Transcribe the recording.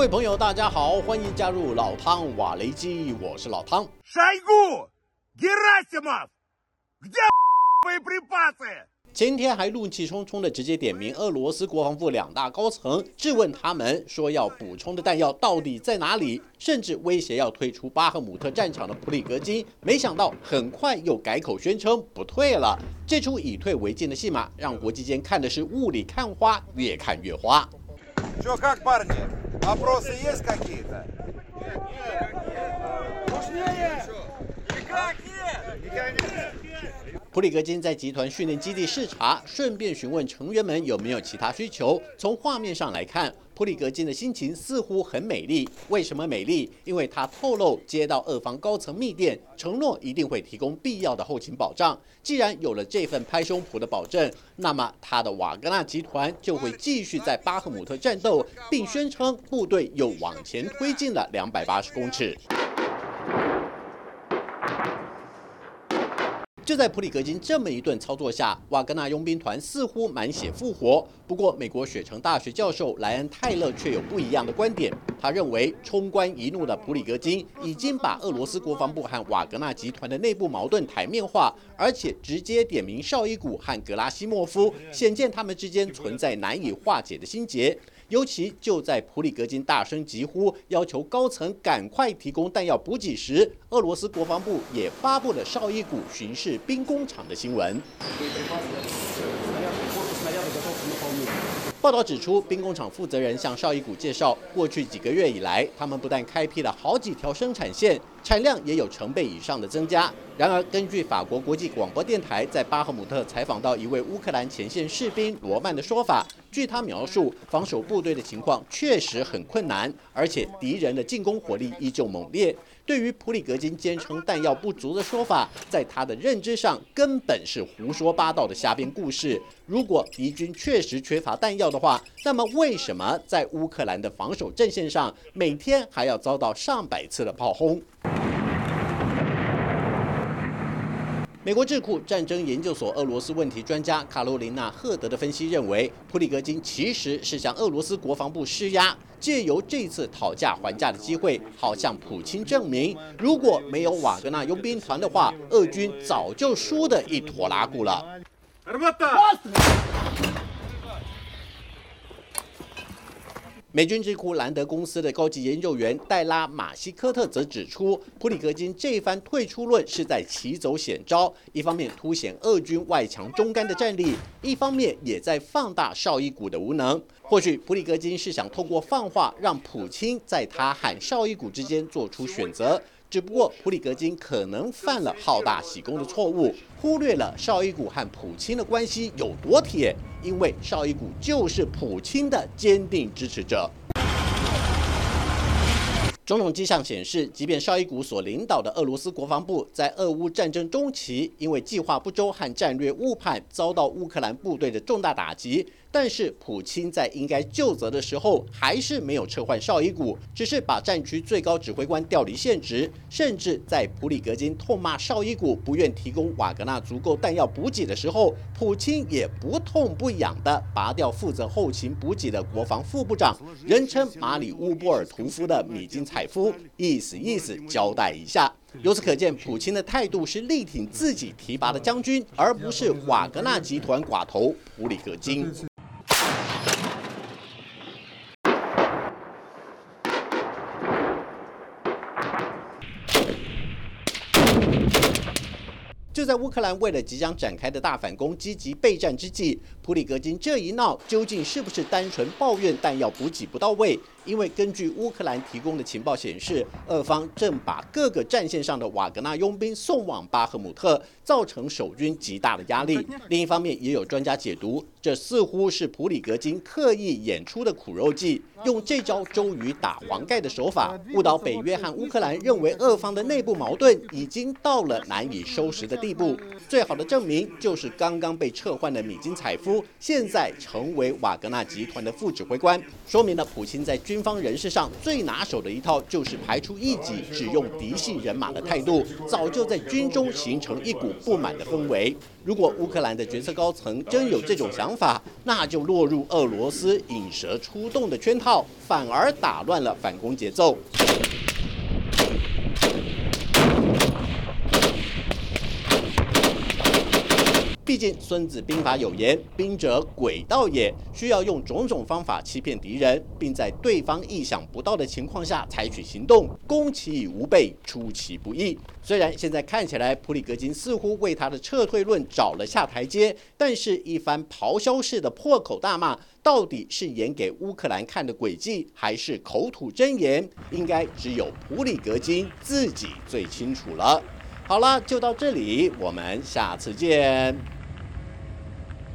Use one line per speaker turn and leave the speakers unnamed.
位朋友，大家好，欢迎加入老汤瓦雷基，我是老汤。
Шойгу! Герасимов! Где боеприпасы?
前天还怒气冲冲的直接点名俄罗斯国防部两大高层，质问他们说要补充的弹药到底在哪里，甚至威胁要退出巴赫姆特战场的普里格金，没想到很快又改口宣称不退了。这出以退为进的戏码，让国际间看的是雾里看花，越看越花。
Вопросы есть какие-то? Нет, нет, нет. Нужнее! Никак!
普里格金在集团训练基地视察，顺便询问成员们有没有其他需求。从画面上来看，普里格金的心情似乎很美丽。为什么美丽？因为他透露接到俄方高层密电，承诺一定会提供必要的后勤保障。既然有了这份拍胸脯的保证，那么他的瓦格纳集团就会继续在巴赫姆特战斗，并宣称部队又往前推进了两百八十公尺。就在普里格金这么一顿操作下，瓦格纳佣兵团似乎满血复活。不过，美国雪城大学教授莱恩·泰勒却有不一样的观点。他认为，冲冠一怒的普里格金已经把俄罗斯国防部和瓦格纳集团的内部矛盾台面化，而且直接点名绍伊古和格拉西莫夫，显见他们之间存在难以化解的心结。尤其就在普里格金大声疾呼，要求高层赶快提供弹药补给时，俄罗斯国防部也发布了绍伊古巡视兵工厂的新闻。报道指出，兵工厂负责人向绍伊古介绍，过去几个月以来，他们不但开辟了好几条生产线，产量也有成倍以上的增加。然而，根据法国国际广播电台在巴赫姆特采访到一位乌克兰前线士兵罗曼的说法，据他描述，防守部队的情况确实很困难，而且敌人的进攻火力依旧猛烈。对于普里格金坚称弹药不足的说法，在他的认知上根本是胡说八道的瞎编故事。如果敌军确实缺乏弹药的话，那么为什么在乌克兰的防守阵线上每天还要遭到上百次的炮轰？美国智库战争研究所俄罗斯问题专家卡罗琳娜·赫德的分析认为，普里格金其实是向俄罗斯国防部施压，借由这次讨价还价的机会，好向普京证明，如果没有瓦格纳佣兵团的话，俄军早就输得一坨拉骨了。美军智库兰德公司的高级研究员戴拉马西科特则指出，普里格金这一番退出论是在棋走险招，一方面凸显俄军外强中干的战力，一方面也在放大绍伊古的无能。或许普里格金是想透过放话，让普京在他和绍伊古之间做出选择。只不过普里格金可能犯了好大喜功的错误，忽略了绍伊古和普京的关系有多铁，因为绍伊古就是普京的坚定支持者。种种迹象显示，即便绍伊古所领导的俄罗斯国防部在俄乌战争中期，因为计划不周和战略误判，遭到乌克兰部队的重大打击。但是普京在应该就责的时候，还是没有撤换绍伊古，只是把战区最高指挥官调离现职，甚至在普里格金痛骂绍伊古不愿提供瓦格纳足够弹药补给的时候，普京也不痛不痒的拔掉负责后勤补给的国防副部长，人称马里乌波尔屠夫的米金采夫，意思意思交代一下。由此可见，普京的态度是力挺自己提拔的将军，而不是瓦格纳集团寡头普里格金。就在乌克兰为了即将展开的大反攻积极备战之际，普里格金这一闹，究竟是不是单纯抱怨弹药补给不到位？因为根据乌克兰提供的情报显示，俄方正把各个战线上的瓦格纳佣兵送往巴赫姆特，造成守军极大的压力。另一方面，也有专家解读，这似乎是普里格金刻意演出的苦肉计，用这招周瑜打黄盖的手法，误导北约和乌克兰认为俄方的内部矛盾已经到了难以收拾的地步。最好的证明就是刚刚被撤换的米金采夫，现在成为瓦格纳集团的副指挥官，说明了普京在。军方人士上最拿手的一套，就是排除异己、只用嫡系人马的态度，早就在军中形成一股不满的氛围。如果乌克兰的决策高层真有这种想法，那就落入俄罗斯引蛇出洞的圈套，反而打乱了反攻节奏。毕竟《孙子兵法》有言：“兵者，诡道也。”需要用种种方法欺骗敌人，并在对方意想不到的情况下采取行动，攻其无备，出其不意。虽然现在看起来普里格金似乎为他的撤退论找了下台阶，但是一番咆哮式的破口大骂，到底是演给乌克兰看的诡计，还是口吐真言？应该只有普里格金自己最清楚了。好了，就到这里，我们下次见。